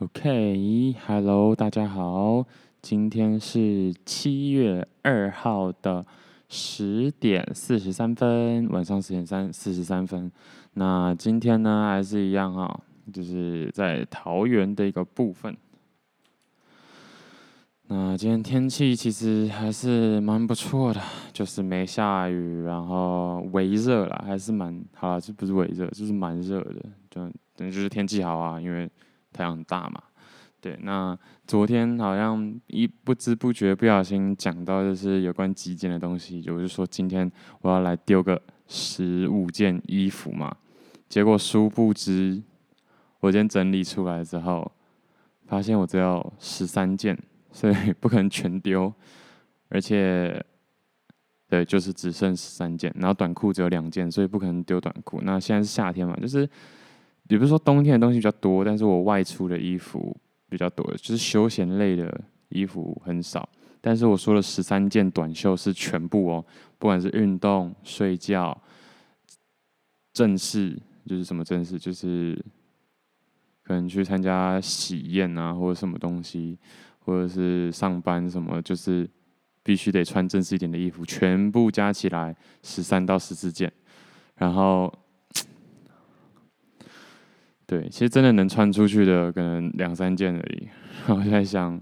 OK，Hello，大家好，今天是七月二号的十点四十三分，晚上十点三四十三分。那今天呢，还是一样哈，就是在桃园的一个部分。那今天天气其实还是蛮不错的，就是没下雨，然后微热啦，还是蛮好啦，这不是微热，就是蛮热的，就等于就是天气好啊，因为。非常大嘛，对。那昨天好像一不知不觉不小心讲到就是有关极简的东西，就是说今天我要来丢个十五件衣服嘛。结果殊不知，我今天整理出来之后，发现我只有十三件，所以不可能全丢。而且，对，就是只剩十三件，然后短裤只有两件，所以不可能丢短裤。那现在是夏天嘛，就是。也不是说冬天的东西比较多，但是我外出的衣服比较多，就是休闲类的衣服很少。但是我说的十三件短袖是全部哦，不管是运动、睡觉、正式，就是什么正式，就是可能去参加喜宴啊，或者什么东西，或者是上班什么，就是必须得穿正式一点的衣服，全部加起来十三到十四件，然后。对，其实真的能穿出去的可能两三件而已。我在想，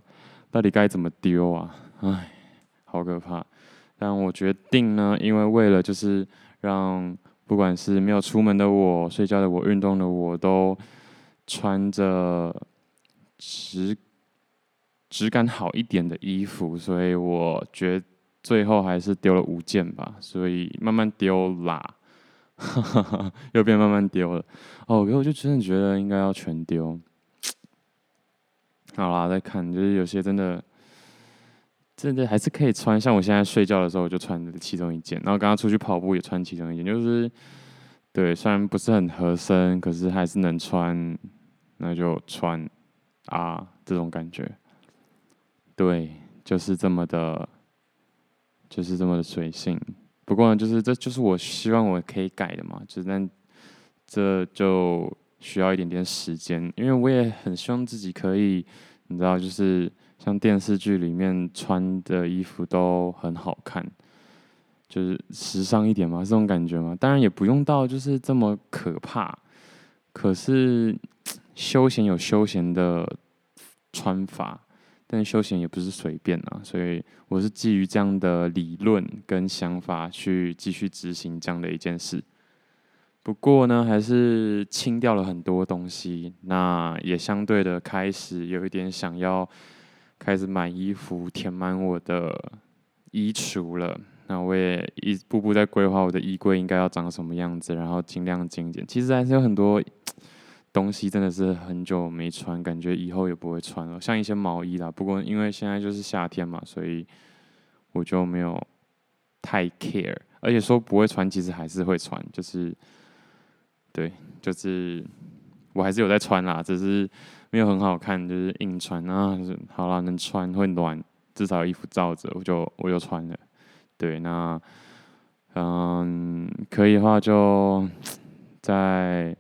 到底该怎么丢啊？唉，好可怕。但我决定呢，因为为了就是让不管是没有出门的我、睡觉的我、运动的我都穿着质质感好一点的衣服，所以我觉最后还是丢了五件吧。所以慢慢丢啦。哈哈哈，又变慢慢丢了。哦，我就真的觉得应该要全丢。好啦，再看，就是有些真的，真的还是可以穿。像我现在睡觉的时候，我就穿其中一件。然后刚刚出去跑步也穿其中一件，就是对，虽然不是很合身，可是还是能穿，那就穿啊，这种感觉。对，就是这么的，就是这么的随性。不过呢，就是这就是我希望我可以改的嘛，就是但这就需要一点点时间，因为我也很希望自己可以，你知道，就是像电视剧里面穿的衣服都很好看，就是时尚一点嘛，这种感觉嘛。当然也不用到就是这么可怕，可是 休闲有休闲的穿法。但休闲也不是随便啊，所以我是基于这样的理论跟想法去继续执行这样的一件事。不过呢，还是清掉了很多东西，那也相对的开始有一点想要开始买衣服，填满我的衣橱了。那我也一步步在规划我的衣柜应该要长什么样子，然后尽量精简。其实还是有很多。东西真的是很久没穿，感觉以后也不会穿了。像一些毛衣啦，不过因为现在就是夏天嘛，所以我就没有太 care。而且说不会穿，其实还是会穿，就是对，就是我还是有在穿啦，只是没有很好看，就是硬穿啊。好啦，能穿会暖，至少衣服罩着，我就我就穿了。对，那嗯，可以的话就在。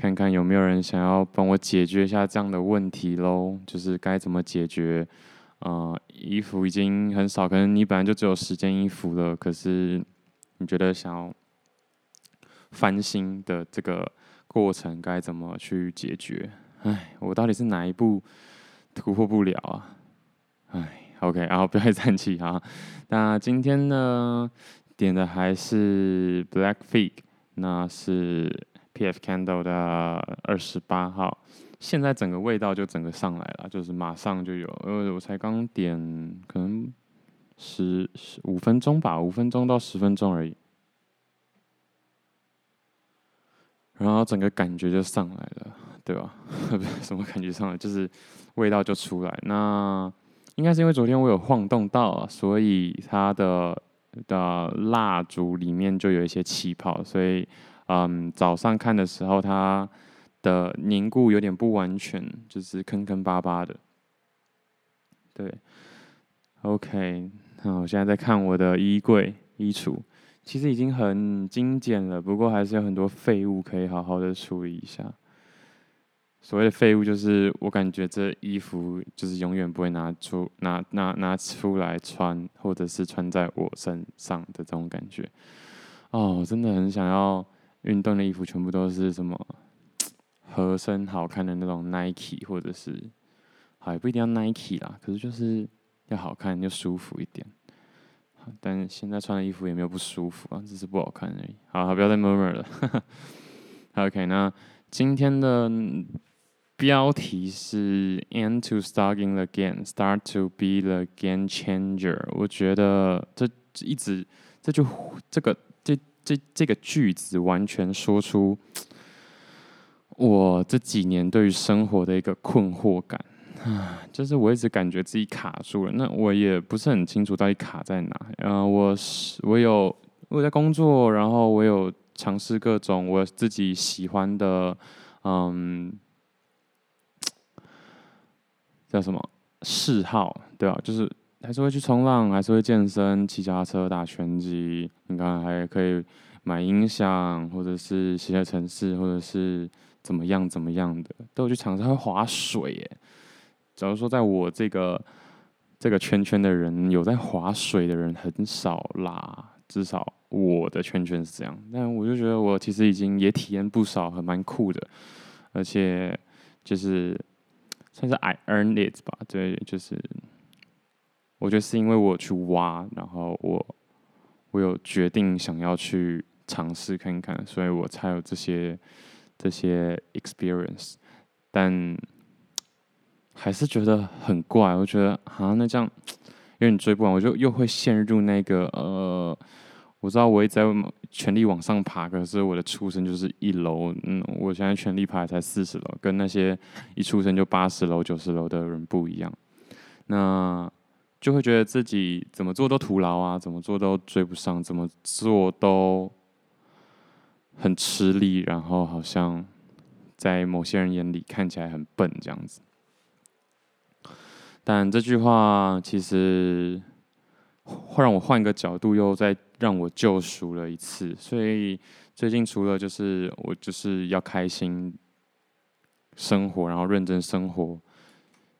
看看有没有人想要帮我解决一下这样的问题喽？就是该怎么解决？呃，衣服已经很少，可能你本来就只有十件衣服了，可是你觉得想要翻新的这个过程该怎么去解决？唉，我到底是哪一步突破不了啊？唉，OK，然后不要叹气哈。那今天呢，点的还是 Black Fig，那是。P.F. Candle 的二十八号，现在整个味道就整个上来了，就是马上就有，因为我才刚点，可能十十五分钟吧，五分钟到十分钟而已，然后整个感觉就上来了，对吧？什么感觉上来？就是味道就出来。那应该是因为昨天我有晃动到，所以它的的蜡烛里面就有一些气泡，所以。嗯，早上看的时候，它的凝固有点不完全，就是坑坑巴巴的。对，OK，那我现在在看我的衣柜、衣橱，其实已经很精简了，不过还是有很多废物可以好好的处理一下。所谓的废物，就是我感觉这衣服就是永远不会拿出拿拿拿出来穿，或者是穿在我身上的这种感觉。哦，我真的很想要运动的衣服，全部都是什么 合身好看的那种 Nike，或者是，好也不一定要 Nike 啦，可是就是要好看又舒服一点。但现在穿的衣服也没有不舒服啊，只是不好看而已。好，好，不要再 murmur 了。OK，那今天的。标题是 "End to starting again, start to be the game changer"。我觉得这一直这就这个这这个句子完全说出我这几年对于生活的一个困惑感啊，就是我一直感觉自己卡住了。那我也不是很清楚到底卡在哪。呃，我是我有我在工作，然后我有尝试各种我自己喜欢的，嗯。叫什么嗜好？对啊，就是还是会去冲浪，还是会健身、骑脚踏车、打拳击。你看，还可以买音响，或者是写写程式，或者是怎么样怎么样的，都有去尝试。会划水耶！假如说在我这个这个圈圈的人，有在划水的人很少啦，至少我的圈圈是这样。但我就觉得我其实已经也体验不少，还蛮酷的，而且就是。算是 I earned it 吧，对，就是我觉得是因为我去挖，然后我我有决定想要去尝试看看，所以我才有这些这些 experience，但还是觉得很怪，我觉得啊，那这样有点追不完，我就又会陷入那个呃。我知道我一直在全力往上爬，可是我的出生就是一楼。嗯，我现在全力爬才四十楼，跟那些一出生就八十楼、九十楼的人不一样。那就会觉得自己怎么做都徒劳啊，怎么做都追不上，怎么做都很吃力，然后好像在某些人眼里看起来很笨这样子。但这句话其实会让我换个角度，又再。让我救赎了一次，所以最近除了就是我就是要开心生活，然后认真生活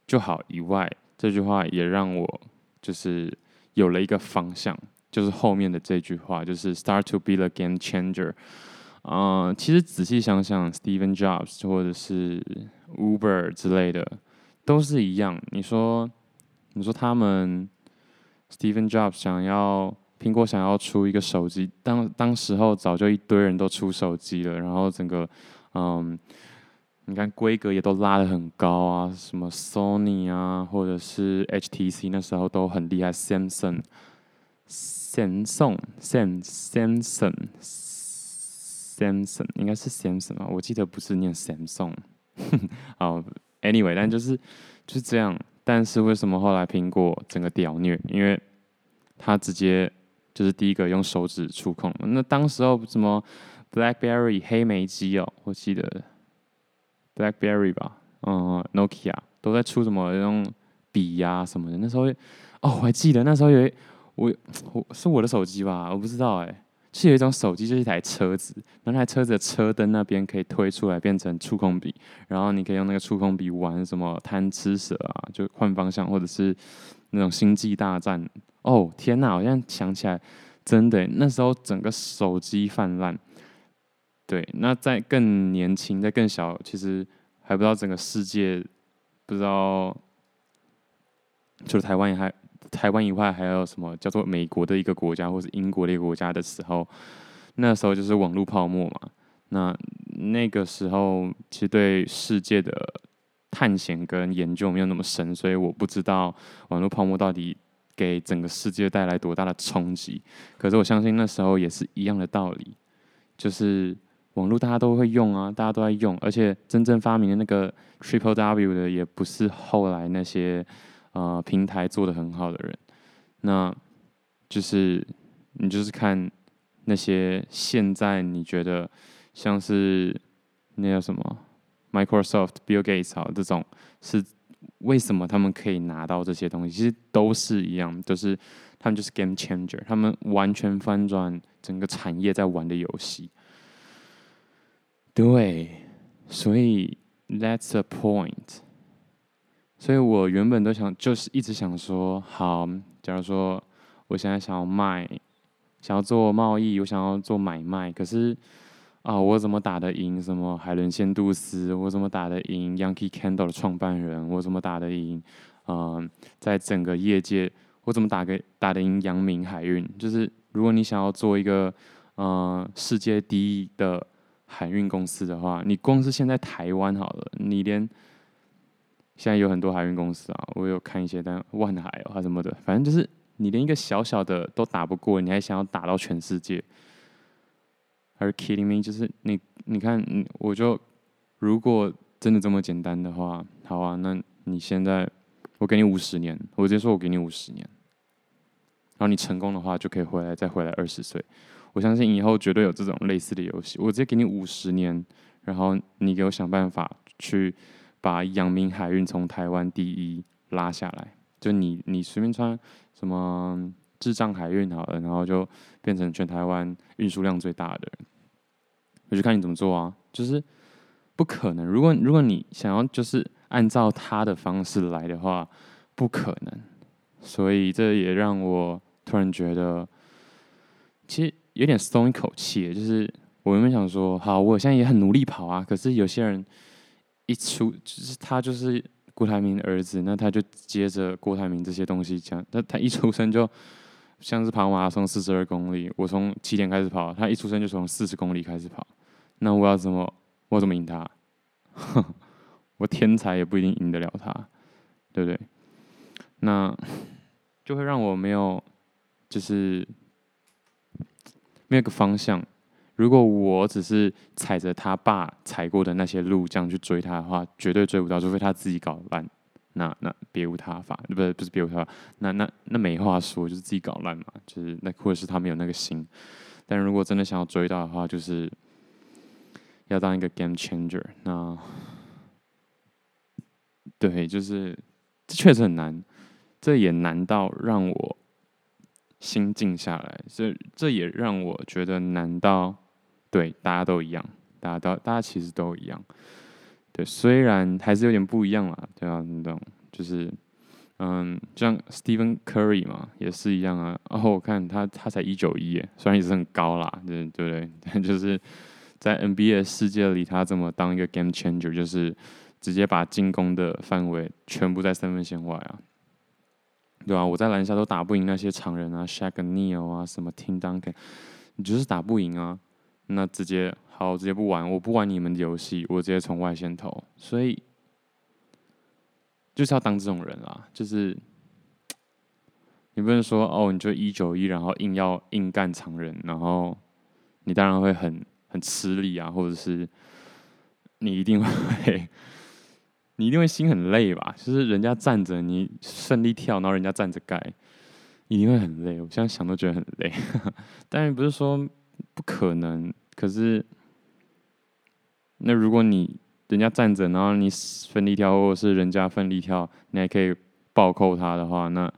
就好以外，这句话也让我就是有了一个方向，就是后面的这句话，就是 Start to be the game changer。啊、呃，其实仔细想想，Steven Jobs 或者是 Uber 之类的都是一样。你说，你说他们 Steven Jobs 想要。苹果想要出一个手机，当当时候早就一堆人都出手机了，然后整个，嗯，你看规格也都拉得很高啊，什么 Sony 啊，或者是 HTC 那时候都很厉害，Samsung，Samsung，Samsung，Samsung 应该是 Samsung 啊，我记得不是念 Samsung，好，Anyway，但就是就是这样，但是为什么后来苹果整个屌虐？因为它直接。就是第一个用手指触控。那当时候什么 BlackBerry 黑莓机哦，我记得 BlackBerry 吧，嗯，Nokia 都在出什么那种笔呀什么的。那时候哦，我还记得那时候有一我我是我的手机吧，我不知道哎，是有一种手机，就是一台车子，那台车子的车灯那边可以推出来变成触控笔，然后你可以用那个触控笔玩什么贪吃蛇啊，就换方向，或者是那种星际大战。哦天哪！我现在想起来，真的那时候整个手机泛滥。对，那在更年轻、在更小，其实还不知道整个世界，不知道除了台湾以外，台湾以外还有什么叫做美国的一个国家，或是英国的一个国家的时候，那时候就是网络泡沫嘛。那那个时候其实对世界的探险跟研究没有那么深，所以我不知道网络泡沫到底。给整个世界带来多大的冲击？可是我相信那时候也是一样的道理，就是网络大家都会用啊，大家都在用，而且真正发明的那个 Triple W 的也不是后来那些呃平台做得很好的人，那就是你就是看那些现在你觉得像是那叫什么 Microsoft Bill Gates 好这种是。为什么他们可以拿到这些东西？其实都是一样，都是他们就是 game changer，他们完全翻转整个产业在玩的游戏。对，所以 that's the point。所以我原本都想，就是一直想说，好，假如说我现在想要卖，想要做贸易，我想要做买卖，可是啊，我怎么打得赢什么海伦仙度斯？我怎么打得赢 Yankee Candle 的创办人？我怎么打得赢？嗯、在整个业界，我怎么打个打得赢阳明海运？就是如果你想要做一个呃世界第一的海运公司的话，你光是现在台湾好了，你连现在有很多海运公司啊，我有看一些，但万海啊、哦、什么的，反正就是你连一个小小的都打不过，你还想要打到全世界？Are kidding me？就是你，你看，我就如果真的这么简单的话，好啊，那你现在我给你五十年，我直接说我给你五十年，然后你成功的话就可以回来，再回来二十岁。我相信以后绝对有这种类似的游戏，我直接给你五十年，然后你给我想办法去。把阳明海运从台湾第一拉下来，就你你随便穿什么智障海运好了，然后就变成全台湾运输量最大的人，我就看你怎么做啊！就是不可能，如果如果你想要就是按照他的方式来的话，不可能。所以这也让我突然觉得，有点松一口气，就是我原本想说，好，我现在也很努力跑啊，可是有些人。一出就是他就是郭台铭的儿子，那他就接着郭台铭这些东西讲。他他一出生就像是跑马拉松四十二公里，我从起点开始跑，他一出生就从四十公里开始跑。那我要怎么我怎么赢他？我天才也不一定赢得了他，对不对？那就会让我没有就是没有个方向。如果我只是踩着他爸踩过的那些路这样去追他的话，绝对追不到，除非他自己搞烂。那那别无他法，不是不是别无他法，那那那没话说，就是自己搞烂嘛，就是那或者是他没有那个心。但如果真的想要追到的话，就是要当一个 game changer。那对，就是这确实很难，这也难到让我心静下来。这这也让我觉得难道。对，大家都一样，大家都大家其实都一样。对，虽然还是有点不一样啦，对啊，你懂，就是，嗯，像 Stephen Curry 嘛，也是一样啊。然后我看他，他才一九一，虽然也是很高啦，对对不对？但就是在 NBA 世界里，他怎么当一个 game changer，就是直接把进攻的范围全部在三分线外啊，对啊，我在篮下都打不赢那些常人啊，Shaq O'Neal 啊，什么 Tim Duncan，你就是打不赢啊。那直接好，直接不玩，我不玩你们的游戏，我直接从外线投。所以就是要当这种人啦，就是你不能说哦，你就一九一，然后硬要硬干常人，然后你当然会很很吃力啊，或者是你一定会，你一定会心很累吧？就是人家站着，你奋力跳，然后人家站着盖，一定会很累。我现在想都觉得很累，但是不是说不可能。可是，那如果你人家站着，然后你奋力跳，或者是人家奋力跳，你还可以暴扣他的话，那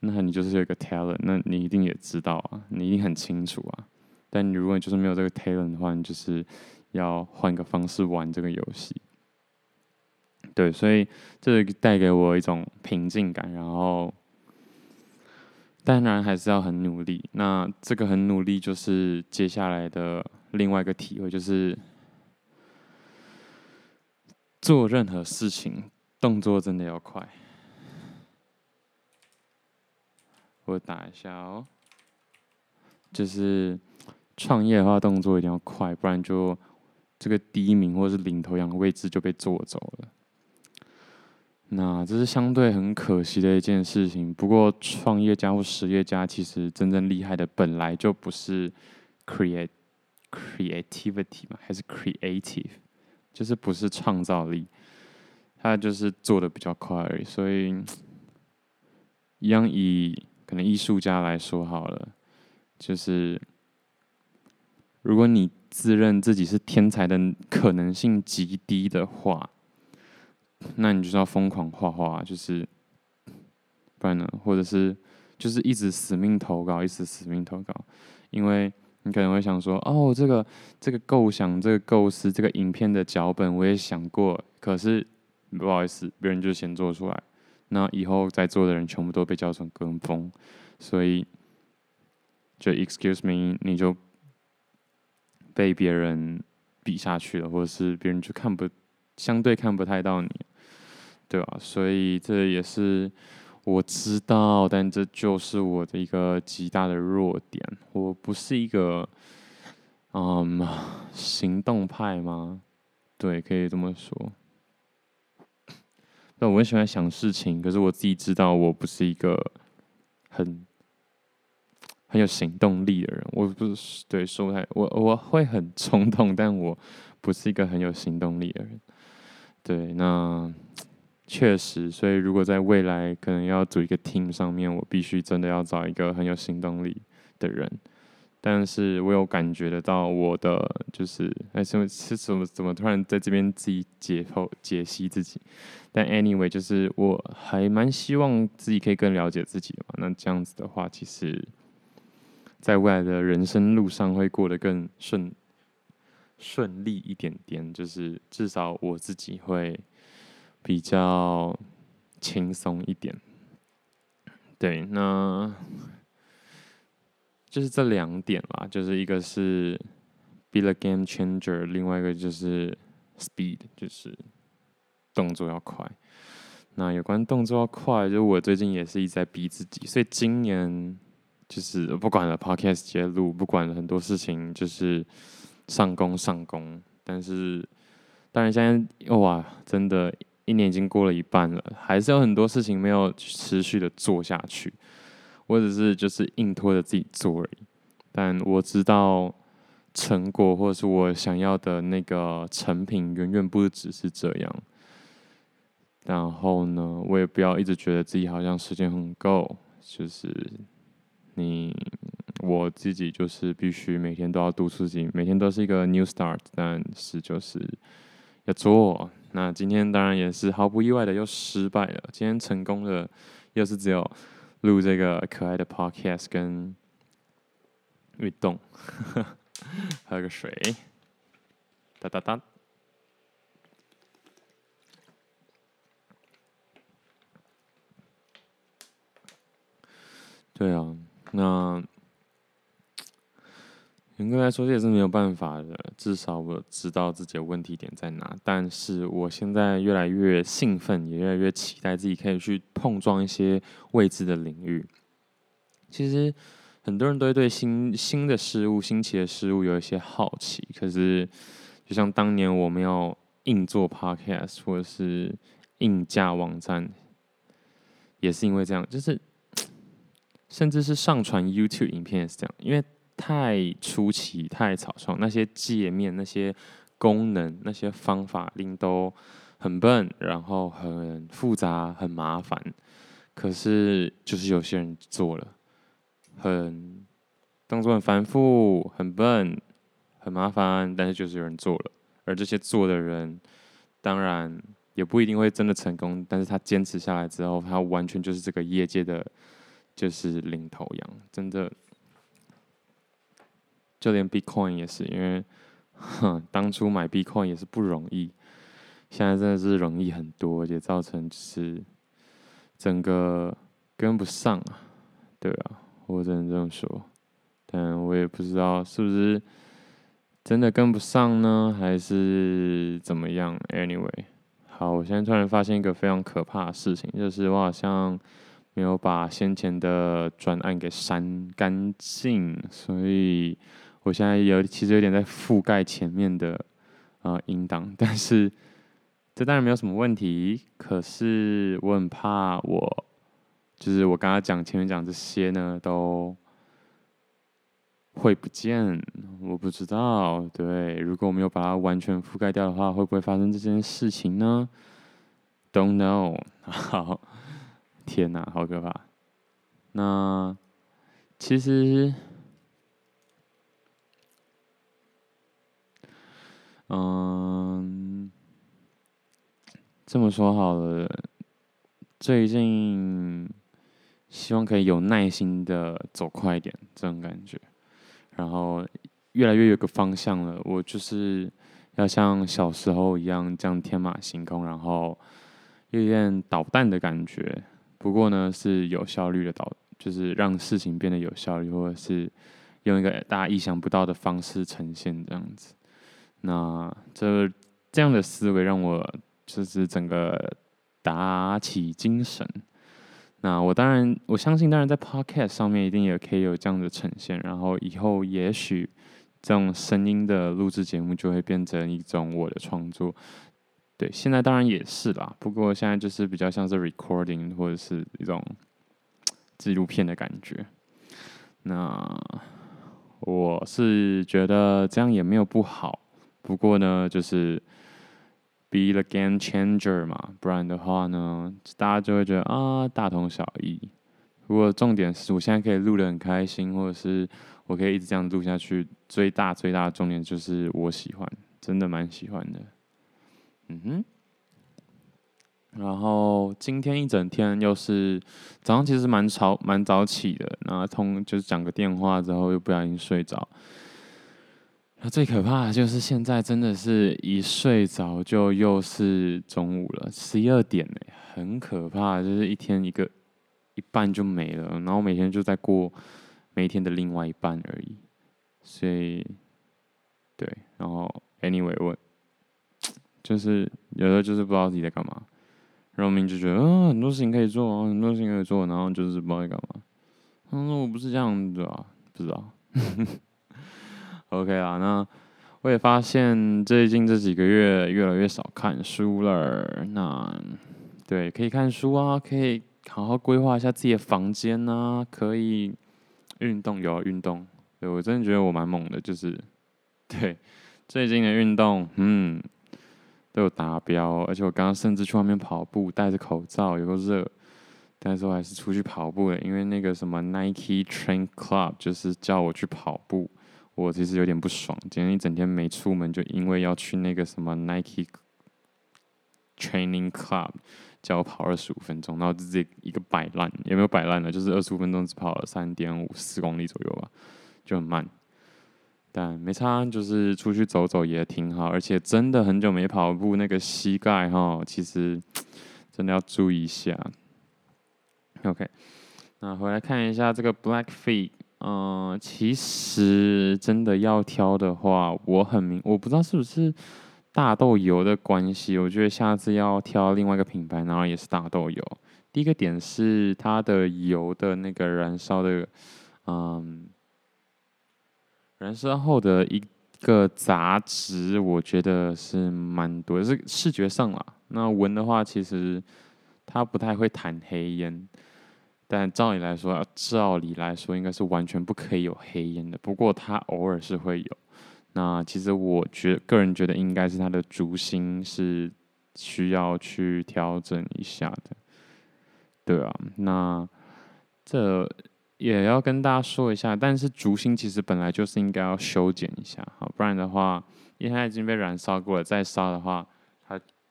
那你就是有一个 talent，那你一定也知道啊，你一定很清楚啊。但你如果你就是没有这个 talent 的话，你就是要换个方式玩这个游戏。对，所以这带给我一种平静感，然后。当然还是要很努力。那这个很努力，就是接下来的另外一个体会，就是做任何事情动作真的要快。我打一下哦，就是创业的话，动作一定要快，不然就这个第一名或是领头羊的位置就被做走了。那这是相对很可惜的一件事情。不过，创业家或实业家其实真正厉害的本来就不是 create creativity 嘛，还是 creative，就是不是创造力，他就是做的比较快而已。所以，一样以可能艺术家来说好了，就是如果你自认自己是天才的可能性极低的话。那你就是要疯狂画画，就是不然呢？或者是就是一直死命投稿，一直死命投稿，因为你可能会想说，哦，这个这个构想、这个构思、这个影片的脚本，我也想过，可是不好意思，别人就先做出来，那以后在做的人全部都被叫成跟风，所以就 excuse me，你就被别人比下去了，或者是别人就看不相对看不太到你，对吧？所以这也是。我知道，但这就是我的一个极大的弱点。我不是一个，嗯，行动派吗？对，可以这么说。那我很喜欢想事情，可是我自己知道，我不是一个很很有行动力的人。我不是对说不太，我我会很冲动，但我不是一个很有行动力的人。对，那。确实，所以如果在未来可能要组一个 team 上面，我必须真的要找一个很有行动力的人。但是我有感觉得到我的就是，哎，是是怎么怎么突然在这边自己解剖解析自己？但 anyway，就是我还蛮希望自己可以更了解自己的嘛。那这样子的话，其实，在未来的人生路上会过得更顺顺利一点点。就是至少我自己会。比较轻松一点，对，那就是这两点啦，就是一个是 be a game changer，另外一个就是 speed，就是动作要快。那有关动作要快，就我最近也是一直在逼自己，所以今年就是不管了 podcast 揭露，不管了很多事情，就是上工上工。但是当然现在哇，真的。一年已经过了一半了，还是有很多事情没有持续的做下去，我只是就是硬拖着自己做而已。但我知道成果或者是我想要的那个成品远远不只是这样。然后呢，我也不要一直觉得自己好像时间很够，就是你我自己就是必须每天都要督促自己，每天都是一个 new start，但是就是要做。那今天当然也是毫不意外的又失败了。今天成功的又是只有录这个可爱的 podcast 跟运动，喝个水，哒哒哒。对啊，那。严格来说，这也是没有办法的。至少我知道自己的问题点在哪。但是我现在越来越兴奋，也越来越期待自己可以去碰撞一些未知的领域。其实很多人都会对新新的事物、新奇的事物有一些好奇。可是，就像当年我们要硬做 podcast 或者是硬架网站，也是因为这样。就是 甚至是上传 YouTube 影片也是这样，因为。太初期，太草创，那些界面、那些功能、那些方法令都很笨，然后很复杂、很麻烦。可是，就是有些人做了，很动作很繁复、很笨、很麻烦，但是就是有人做了。而这些做的人，当然也不一定会真的成功，但是他坚持下来之后，他完全就是这个业界的，就是领头羊，真的。就连 Bitcoin 也是，因为哼，当初买 Bitcoin 也是不容易，现在真的是容易很多，也造成就是整个跟不上啊，对啊，我只能这么说，但我也不知道是不是真的跟不上呢，还是怎么样？Anyway，好，我现在突然发现一个非常可怕的事情，就是我好像没有把先前的专案给删干净，所以。我现在有其实有点在覆盖前面的啊、呃、音档，但是这当然没有什么问题。可是我很怕我就是我刚刚讲前面讲这些呢都会不见，我不知道。对，如果我没有把它完全覆盖掉的话，会不会发生这件事情呢？Don't know。好，天哪，好可怕。那其实。嗯，这么说好了，最近希望可以有耐心的走快一点，这种感觉。然后越来越有个方向了。我就是要像小时候一样这样天马行空，然后有点捣蛋的感觉。不过呢，是有效率的导，就是让事情变得有效率，或者是用一个大家意想不到的方式呈现这样子。那这这样的思维让我就是整个打起精神。那我当然我相信，当然在 Podcast 上面一定也可以有这样的呈现。然后以后也许这种声音的录制节目就会变成一种我的创作。对，现在当然也是啦。不过现在就是比较像是 recording 或者是一种纪录片的感觉。那我是觉得这样也没有不好。不过呢，就是 be the game changer 嘛，不然的话呢，大家就会觉得啊，大同小异。如果重点是我现在可以录得很开心，或者是我可以一直这样录下去，最大最大的重点就是我喜欢，真的蛮喜欢的。嗯哼。然后今天一整天又是早上，其实蛮早蛮早起的，然后通就是讲个电话之后又不小心睡着。那最可怕的就是现在真的是一睡着就又是中午了，十一二点哎，很可怕，就是一天一个一半就没了，然后每天就在过每天的另外一半而已，所以对，然后 anyway 我就是有时候就是不知道自己在干嘛，然后明明就觉得嗯、很多事情可以做，很多事情可以做，然后就是不知道在干嘛，他说我不是这样子啊，不知道。OK 啊，那我也发现最近这几个月越来越少看书了。那对，可以看书啊，可以好好规划一下自己的房间啊，可以运动，有运动。对，我真的觉得我蛮猛的，就是对最近的运动，嗯，都有达标。而且我刚刚甚至去外面跑步，戴着口罩，有个热，但是我还是出去跑步了，因为那个什么 Nike Train Club 就是叫我去跑步。我其实有点不爽，今天一整天没出门，就因为要去那个什么 Nike Training Club，叫我跑二十五分钟，然后自己一个摆烂，也没有摆烂的，就是二十五分钟只跑了三点五四公里左右吧，就很慢。但没差，就是出去走走也挺好，而且真的很久没跑步，那个膝盖哈，其实真的要注意一下。OK，那回来看一下这个 Blackfeet。嗯，其实真的要挑的话，我很明，我不知道是不是大豆油的关系，我觉得下次要挑另外一个品牌，然后也是大豆油。第一个点是它的油的那个燃烧的，嗯，燃烧后的一个杂质，我觉得是蛮多，是视觉上啦。那闻的话，其实它不太会弹黑烟。但照理来说，照理来说应该是完全不可以有黑烟的。不过它偶尔是会有。那其实我觉个人觉得应该是它的烛芯是需要去调整一下的。对啊，那这也要跟大家说一下。但是烛芯其实本来就是应该要修剪一下，好，不然的话，因为它已经被燃烧过了，再烧的话，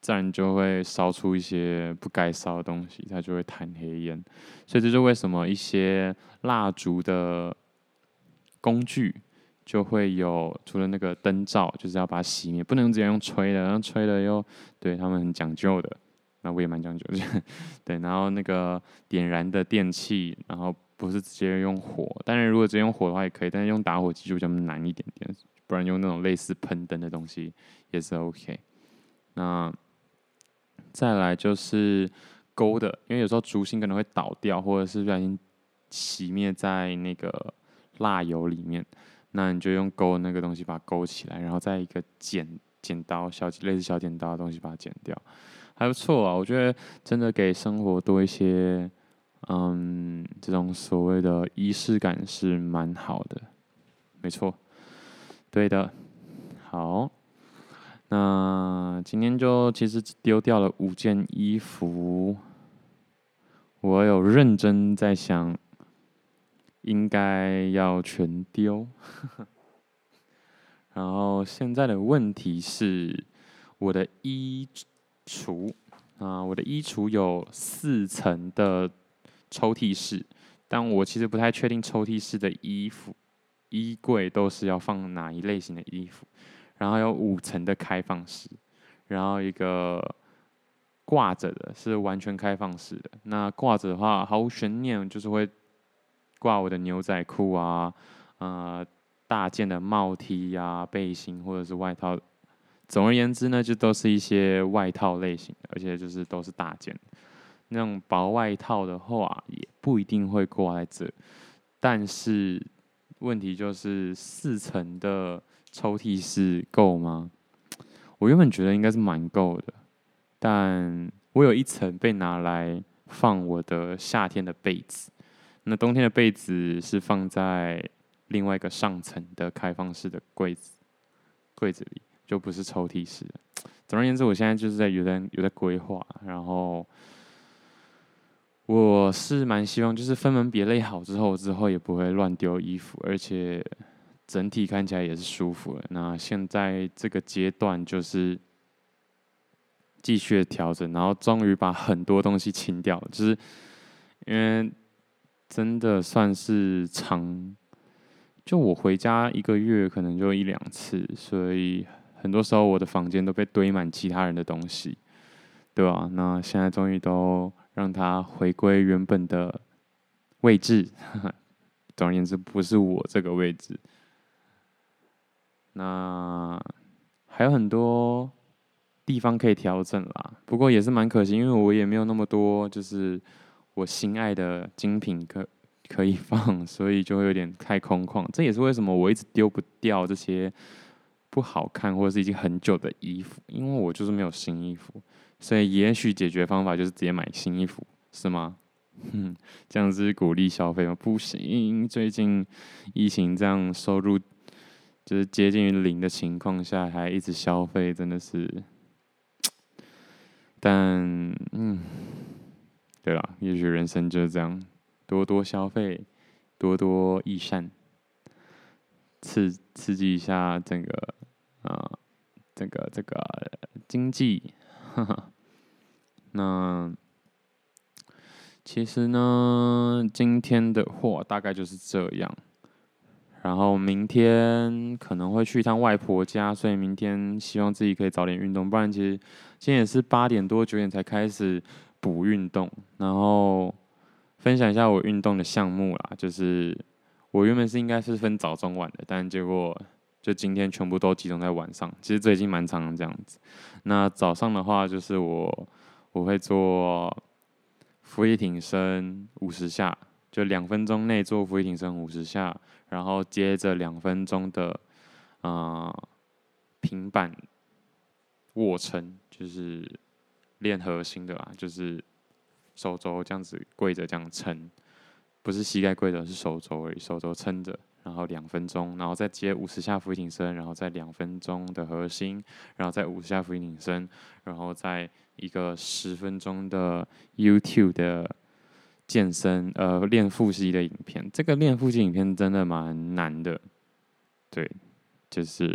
自然就会烧出一些不该烧的东西，它就会弹黑烟。所以这是为什么一些蜡烛的工具就会有，除了那个灯罩，就是要把它熄灭，不能直接用吹的，然后吹了又对他们很讲究的。那我也蛮讲究的，对。然后那个点燃的电器，然后不是直接用火，当然如果直接用火的话也可以，但是用打火机就比较难一点点，不然用那种类似喷灯的东西也是 OK。那。再来就是勾的，因为有时候烛芯可能会倒掉，或者是不小心熄灭在那个蜡油里面，那你就用勾那个东西把它勾起来，然后再一个剪剪刀小类似小剪刀的东西把它剪掉，还不错啊。我觉得真的给生活多一些，嗯，这种所谓的仪式感是蛮好的，没错，对的，好。那今天就其实丢掉了五件衣服，我有认真在想，应该要全丢。然后现在的问题是，我的衣橱啊，我的衣橱有四层的抽屉式，但我其实不太确定抽屉式的衣服衣柜都是要放哪一类型的衣服，然后有五层的开放式，然后一个挂着的是完全开放式的。那挂着的话毫无悬念，就是会挂我的牛仔裤啊，呃，大件的帽 T 啊、背心或者是外套。总而言之呢，就都是一些外套类型，而且就是都是大件。那种薄外套的话，也不一定会挂在这。但是问题就是四层的抽屉是够吗？我原本觉得应该是蛮够的，但我有一层被拿来放我的夏天的被子，那冬天的被子是放在另外一个上层的开放式的柜子柜子里。就不是抽屉式的。总而言之，我现在就是在有在有在规划，然后我是蛮希望，就是分门别类好之后，之后也不会乱丢衣服，而且整体看起来也是舒服的。那现在这个阶段就是继续调整，然后终于把很多东西清掉，就是因为真的算是长，就我回家一个月可能就一两次，所以。很多时候，我的房间都被堆满其他人的东西，对吧、啊？那现在终于都让它回归原本的位置。总而言之，不是我这个位置。那还有很多地方可以调整啦，不过也是蛮可惜，因为我也没有那么多，就是我心爱的精品可可以放，所以就会有点太空旷。这也是为什么我一直丢不掉这些。不好看或者是已经很久的衣服，因为我就是没有新衣服，所以也许解决方法就是直接买新衣服，是吗？嗯，这样子鼓励消费吗？不行，最近疫情这样收入就是接近于零的情况下，还一直消费，真的是。但嗯，对了，也许人生就是这样，多多消费，多多益善，刺刺激一下整个。啊，这个这个经济，呵呵，那其实呢，今天的货大概就是这样。然后明天可能会去一趟外婆家，所以明天希望自己可以早点运动，不然其实今天也是八点多九点才开始补运动。然后分享一下我运动的项目啦，就是我原本是应该是分早中晚的，但结果。就今天全部都集中在晚上，其实这已经蛮长这样子。那早上的话，就是我我会做伏地挺身五十下，就两分钟内做伏地挺身五十下，然后接着两分钟的啊、呃、平板卧撑，就是练核心的啦，就是手肘这样子跪着这样撑，不是膝盖跪着，是手肘而已，手肘撑着。然后两分钟，然后再接五十下伏地挺身，然后再两分钟的核心，然后再五十下伏地挺身，然后再一个十分钟的 YouTube 的健身呃练腹肌的影片。这个练腹肌影片真的蛮难的，对，就是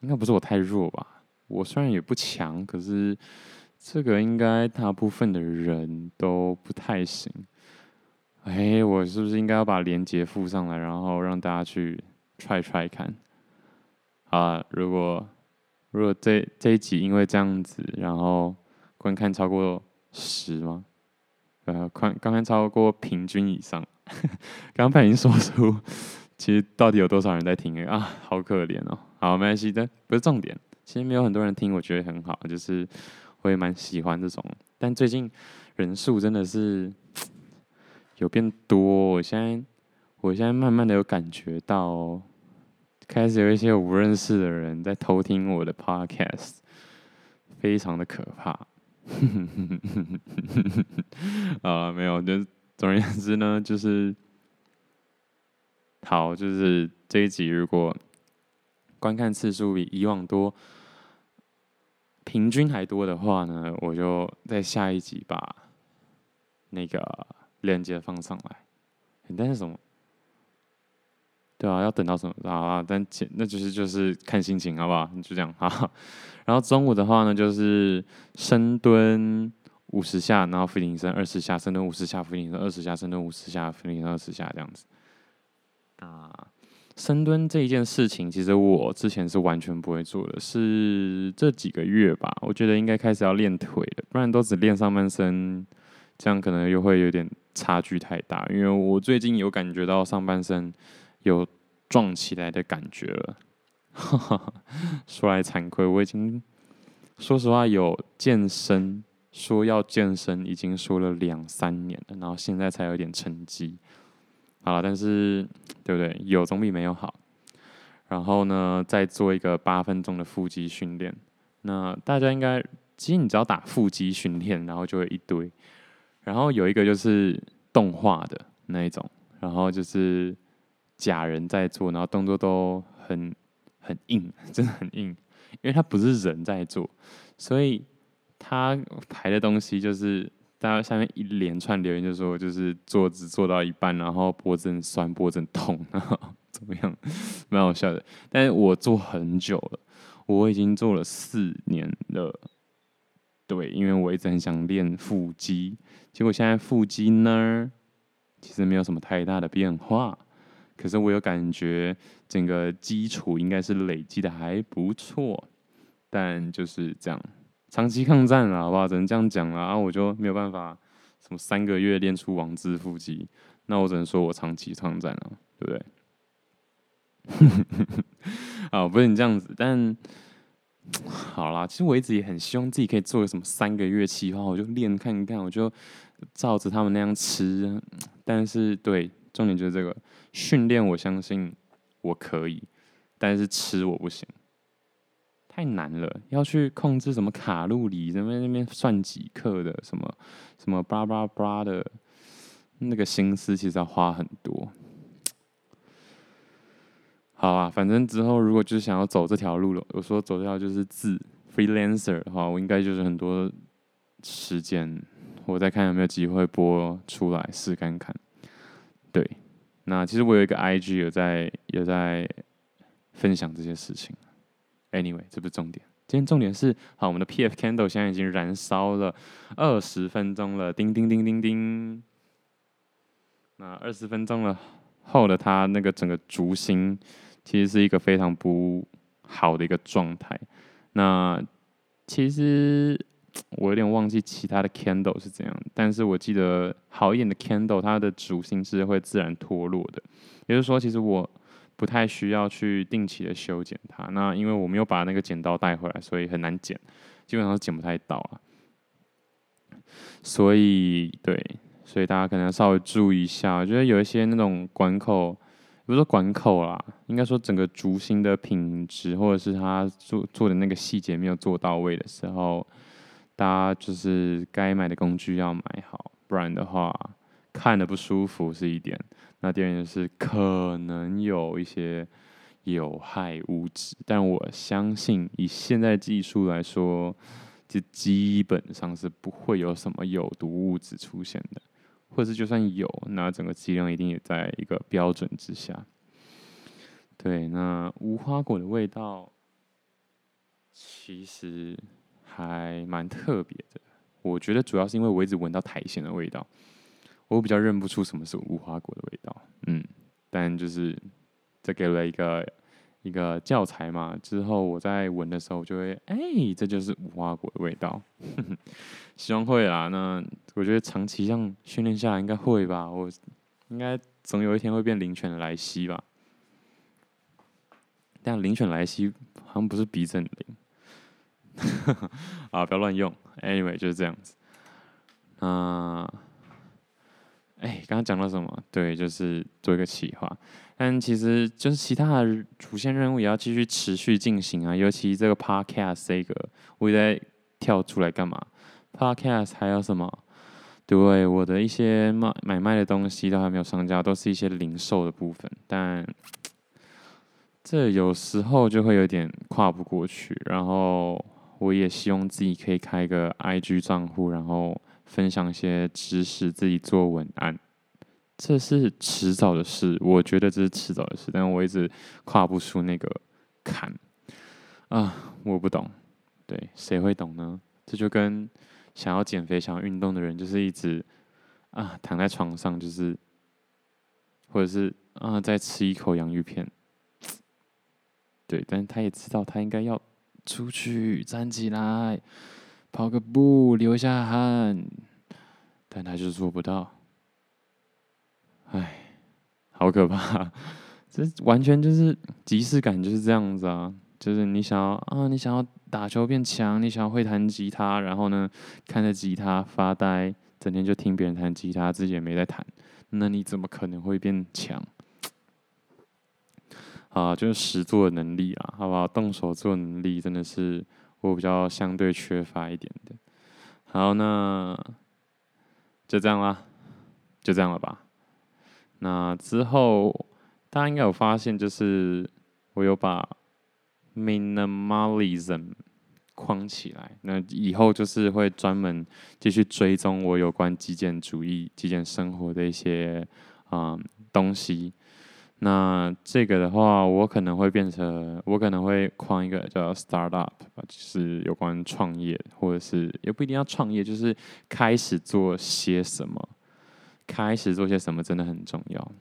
应该不是我太弱吧？我虽然也不强，可是这个应该大部分的人都不太行。哎、我是不是应该要把链接附上来，然后让大家去 try try 看？啊，如果如果这这一集因为这样子，然后观看超过十吗？呃，观观看超过平均以上，刚才已经说出，其实到底有多少人在听？啊，好可怜哦。好，没关系的，不是重点。其实没有很多人听，我觉得很好，就是我也蛮喜欢这种。但最近人数真的是。有变多，我现在，我现在慢慢的有感觉到，开始有一些我不认识的人在偷听我的 podcast，非常的可怕。啊，没有，就总而言之呢，就是，好，就是这一集如果观看次数比以往多，平均还多的话呢，我就在下一集把那个。链接放上来，但是什么？对啊，要等到什么啊？但前那就是就是看心情，好不好？你就这样哈。然后中午的话呢，就是深蹲五十下，然后伏地挺身二十下，深蹲五十下，伏地挺身二十下，深蹲五十下，伏地挺身二十下这样子。啊，深蹲这一件事情，其实我之前是完全不会做的，是这几个月吧，我觉得应该开始要练腿了，不然都只练上半身，这样可能又会有点差距太大。因为我最近有感觉到上半身有撞起来的感觉了，说来惭愧，我已经说实话有健身，说要健身已经说了两三年了，然后现在才有点成绩。好了，但是对不对？有总比没有好。然后呢，再做一个八分钟的腹肌训练。那大家应该，其实你只要打腹肌训练，然后就会一堆。然后有一个就是动画的那一种，然后就是假人在做，然后动作都很很硬，真的很硬，因为他不是人在做，所以他排的东西就是。大家下面一连串留言就说，就是坐姿做到一半，然后脖子很酸，脖子很痛，然后怎么样，蛮好笑的。但是我做很久了，我已经做了四年了。对，因为我一直很想练腹肌，结果现在腹肌呢，其实没有什么太大的变化。可是我有感觉，整个基础应该是累积的还不错，但就是这样。长期抗战了，好不好？只能这样讲了啊！我就没有办法，什么三个月练出王字腹肌，那我只能说我长期抗战了，对不对？啊，不是你这样子，但好啦，其实我一直也很希望自己可以做个什么三个月计划，我就练看看，我就照着他们那样吃。但是，对，重点就是这个训练，我相信我可以，但是吃我不行。太难了，要去控制什么卡路里，什么那边算几克的，什么什么巴拉巴拉的，那个心思其实要花很多。好啊，反正之后如果就是想要走这条路了，我说走这条就是自 freelancer 的话，我应该就是很多时间，我再看有没有机会播出来试看看。对，那其实我有一个 IG 有在有在分享这些事情。Anyway，这不是重点。今天重点是，好，我们的 PF Candle 现在已经燃烧了二十分钟了，叮叮叮叮叮。那二十分钟了后的它那个整个烛芯，其实是一个非常不好的一个状态。那其实我有点忘记其他的 Candle 是怎样，但是我记得好一点的 Candle，它的烛芯是会自然脱落的。也就是说，其实我。不太需要去定期的修剪它。那因为我没有把那个剪刀带回来，所以很难剪，基本上是剪不太到啊。所以对，所以大家可能要稍微注意一下。我觉得有一些那种管口，比如说管口啦，应该说整个烛芯的品质，或者是它做做的那个细节没有做到位的时候，大家就是该买的工具要买好，不然的话看的不舒服是一点。那第二点是可能有一些有害物质，但我相信以现在技术来说，就基本上是不会有什么有毒物质出现的，或者是就算有，那整个剂量一定也在一个标准之下。对，那无花果的味道其实还蛮特别的，我觉得主要是因为我一直闻到苔藓的味道。我比较认不出什么是无花果的味道，嗯，但就是这给了一个一个教材嘛。之后我在闻的时候就会，哎、这就是无花果的味道。希望会啦。那我觉得长期这样训练下来应该会吧。我应该总有一天会变灵犬的莱西吧。但灵犬莱西好像不是鼻子很灵。啊，不要乱用。Anyway，就是这样子。啊。哎，刚刚讲到什么？对，就是做一个企划，但其实就是其他的主线任务也要继续持续进行啊。尤其这个 podcast 这个，我也在跳出来干嘛？podcast 还有什么？对，我的一些卖买卖的东西都还没有上架，都是一些零售的部分，但这有时候就会有点跨不过去。然后我也希望自己可以开个 IG 账户，然后。分享一些知识，自己做文案，这是迟早的事。我觉得这是迟早的事，但我一直跨不出那个坎啊！我不懂，对，谁会懂呢？这就跟想要减肥、想要运动的人，就是一直啊躺在床上，就是或者是啊再吃一口洋芋片，对，但他也知道他应该要出去站起来，跑个步，流下汗，但他就是做不到。唉，好可怕！这完全就是即视感，就是这样子啊。就是你想要啊，你想要打球变强，你想要会弹吉他，然后呢，看着吉他发呆，整天就听别人弹吉他，自己也没在弹，那你怎么可能会变强？啊，就是实作的能力啊，好不好？动手做能力真的是我比较相对缺乏一点的。好，那就这样啦，就这样了吧。那之后大家应该有发现，就是我有把。Minimalism 框起来，那以后就是会专门继续追踪我有关极简主义、极简生活的一些啊、嗯、东西。那这个的话，我可能会变成，我可能会框一个叫 Startup，就是有关创业，或者是也不一定要创业，就是开始做些什么，开始做些什么真的很重要。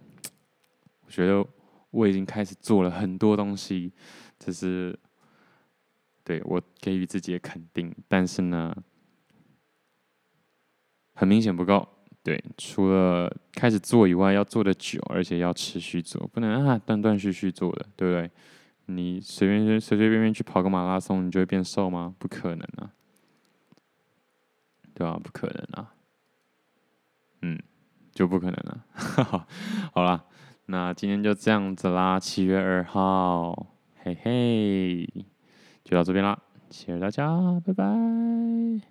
我觉得我已经开始做了很多东西。这是对我给予自己的肯定，但是呢，很明显不够。对，除了开始做以外，要做得久，而且要持续做，不能啊断断续续做的，对不对？你随便随随便便去跑个马拉松，你就会变瘦吗？不可能啊，对吧？不可能啊，嗯，就不可能了。好啦，那今天就这样子啦，七月二号。嘿嘿，就到这边啦，谢谢大家，拜拜。